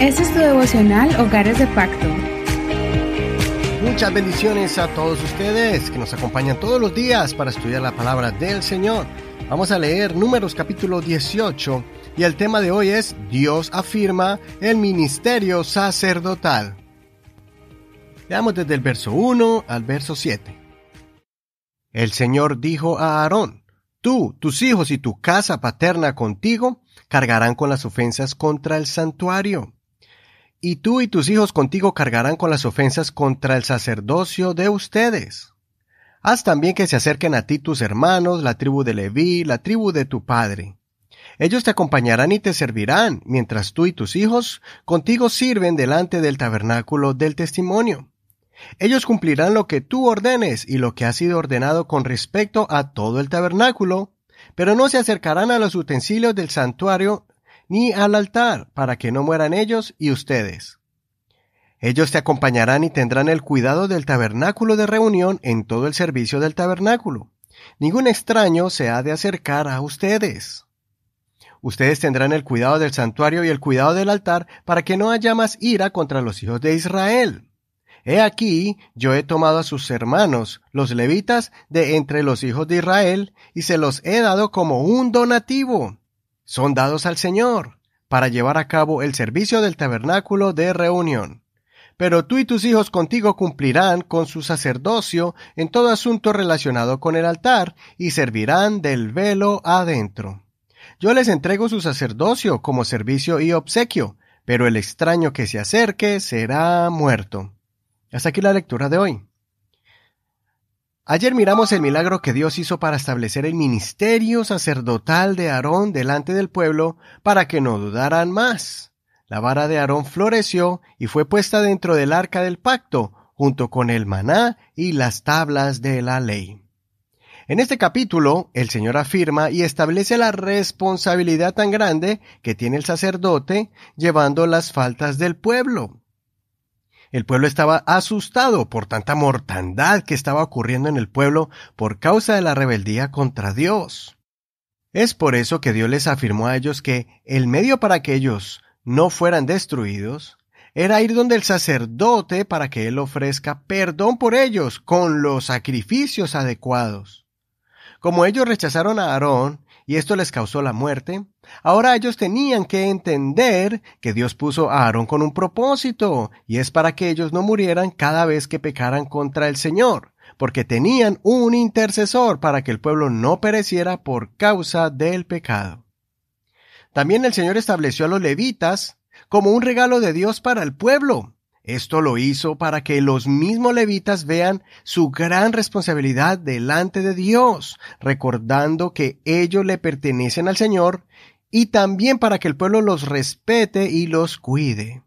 Este es tu devocional Hogares de Pacto. Muchas bendiciones a todos ustedes que nos acompañan todos los días para estudiar la palabra del Señor. Vamos a leer Números capítulo 18 y el tema de hoy es Dios afirma el ministerio sacerdotal. Veamos desde el verso 1 al verso 7. El Señor dijo a Aarón, Tú, tus hijos y tu casa paterna contigo cargarán con las ofensas contra el santuario. Y tú y tus hijos contigo cargarán con las ofensas contra el sacerdocio de ustedes. Haz también que se acerquen a ti tus hermanos, la tribu de Leví, la tribu de tu padre. Ellos te acompañarán y te servirán, mientras tú y tus hijos contigo sirven delante del tabernáculo del testimonio. Ellos cumplirán lo que tú ordenes y lo que ha sido ordenado con respecto a todo el tabernáculo, pero no se acercarán a los utensilios del santuario ni al altar, para que no mueran ellos y ustedes. Ellos te acompañarán y tendrán el cuidado del tabernáculo de reunión en todo el servicio del tabernáculo. Ningún extraño se ha de acercar a ustedes. Ustedes tendrán el cuidado del santuario y el cuidado del altar para que no haya más ira contra los hijos de Israel. He aquí, yo he tomado a sus hermanos, los levitas, de entre los hijos de Israel, y se los he dado como un donativo. Son dados al Señor, para llevar a cabo el servicio del tabernáculo de reunión. Pero tú y tus hijos contigo cumplirán con su sacerdocio en todo asunto relacionado con el altar, y servirán del velo adentro. Yo les entrego su sacerdocio como servicio y obsequio, pero el extraño que se acerque será muerto. Hasta aquí la lectura de hoy. Ayer miramos el milagro que Dios hizo para establecer el ministerio sacerdotal de Aarón delante del pueblo para que no dudaran más. La vara de Aarón floreció y fue puesta dentro del arca del pacto, junto con el maná y las tablas de la ley. En este capítulo, el Señor afirma y establece la responsabilidad tan grande que tiene el sacerdote llevando las faltas del pueblo. El pueblo estaba asustado por tanta mortandad que estaba ocurriendo en el pueblo por causa de la rebeldía contra Dios. Es por eso que Dios les afirmó a ellos que el medio para que ellos no fueran destruidos era ir donde el sacerdote para que él ofrezca perdón por ellos con los sacrificios adecuados. Como ellos rechazaron a Aarón y esto les causó la muerte, ahora ellos tenían que entender que Dios puso a Aarón con un propósito, y es para que ellos no murieran cada vez que pecaran contra el Señor, porque tenían un intercesor para que el pueblo no pereciera por causa del pecado. También el Señor estableció a los levitas como un regalo de Dios para el pueblo, esto lo hizo para que los mismos levitas vean su gran responsabilidad delante de Dios, recordando que ellos le pertenecen al Señor, y también para que el pueblo los respete y los cuide.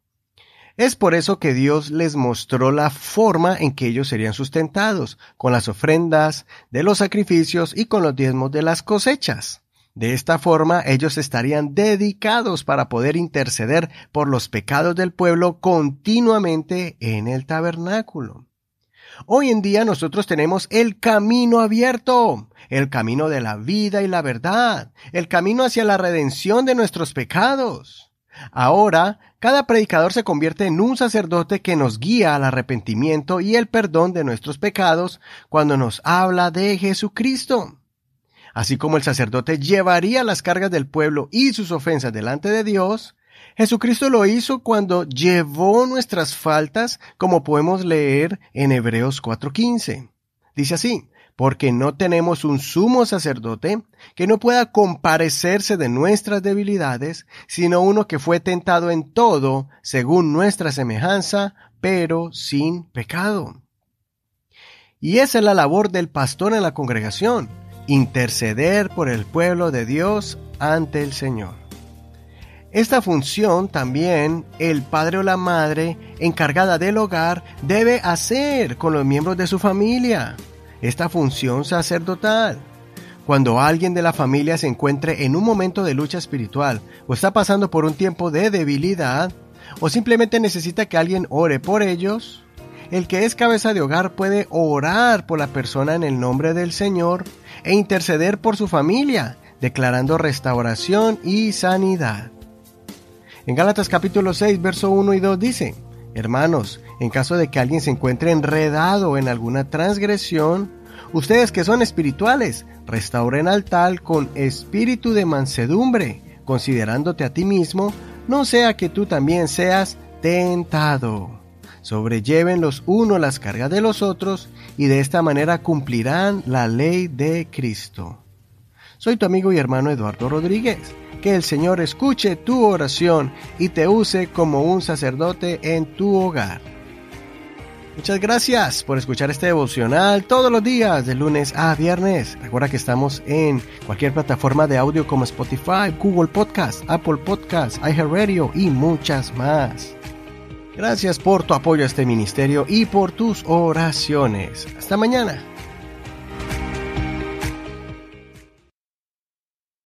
Es por eso que Dios les mostró la forma en que ellos serían sustentados, con las ofrendas de los sacrificios y con los diezmos de las cosechas. De esta forma ellos estarían dedicados para poder interceder por los pecados del pueblo continuamente en el tabernáculo. Hoy en día nosotros tenemos el camino abierto, el camino de la vida y la verdad, el camino hacia la redención de nuestros pecados. Ahora, cada predicador se convierte en un sacerdote que nos guía al arrepentimiento y el perdón de nuestros pecados cuando nos habla de Jesucristo. Así como el sacerdote llevaría las cargas del pueblo y sus ofensas delante de Dios, Jesucristo lo hizo cuando llevó nuestras faltas, como podemos leer en Hebreos 4:15. Dice así, porque no tenemos un sumo sacerdote que no pueda comparecerse de nuestras debilidades, sino uno que fue tentado en todo, según nuestra semejanza, pero sin pecado. Y esa es la labor del pastor en la congregación, interceder por el pueblo de Dios ante el Señor. Esta función también el padre o la madre encargada del hogar debe hacer con los miembros de su familia. Esta función sacerdotal. Cuando alguien de la familia se encuentre en un momento de lucha espiritual o está pasando por un tiempo de debilidad o simplemente necesita que alguien ore por ellos, el que es cabeza de hogar puede orar por la persona en el nombre del Señor e interceder por su familia, declarando restauración y sanidad. En Gálatas capítulo 6, verso 1 y 2 dice, Hermanos, en caso de que alguien se encuentre enredado en alguna transgresión, ustedes que son espirituales, restauren al tal con espíritu de mansedumbre, considerándote a ti mismo, no sea que tú también seas tentado. Sobrelleven los unos las cargas de los otros y de esta manera cumplirán la ley de Cristo. Soy tu amigo y hermano Eduardo Rodríguez. Que el Señor escuche tu oración y te use como un sacerdote en tu hogar. Muchas gracias por escuchar este devocional todos los días, de lunes a viernes. Recuerda que estamos en cualquier plataforma de audio como Spotify, Google Podcast, Apple Podcast, iHeartRadio y muchas más. Gracias por tu apoyo a este ministerio y por tus oraciones. Hasta mañana.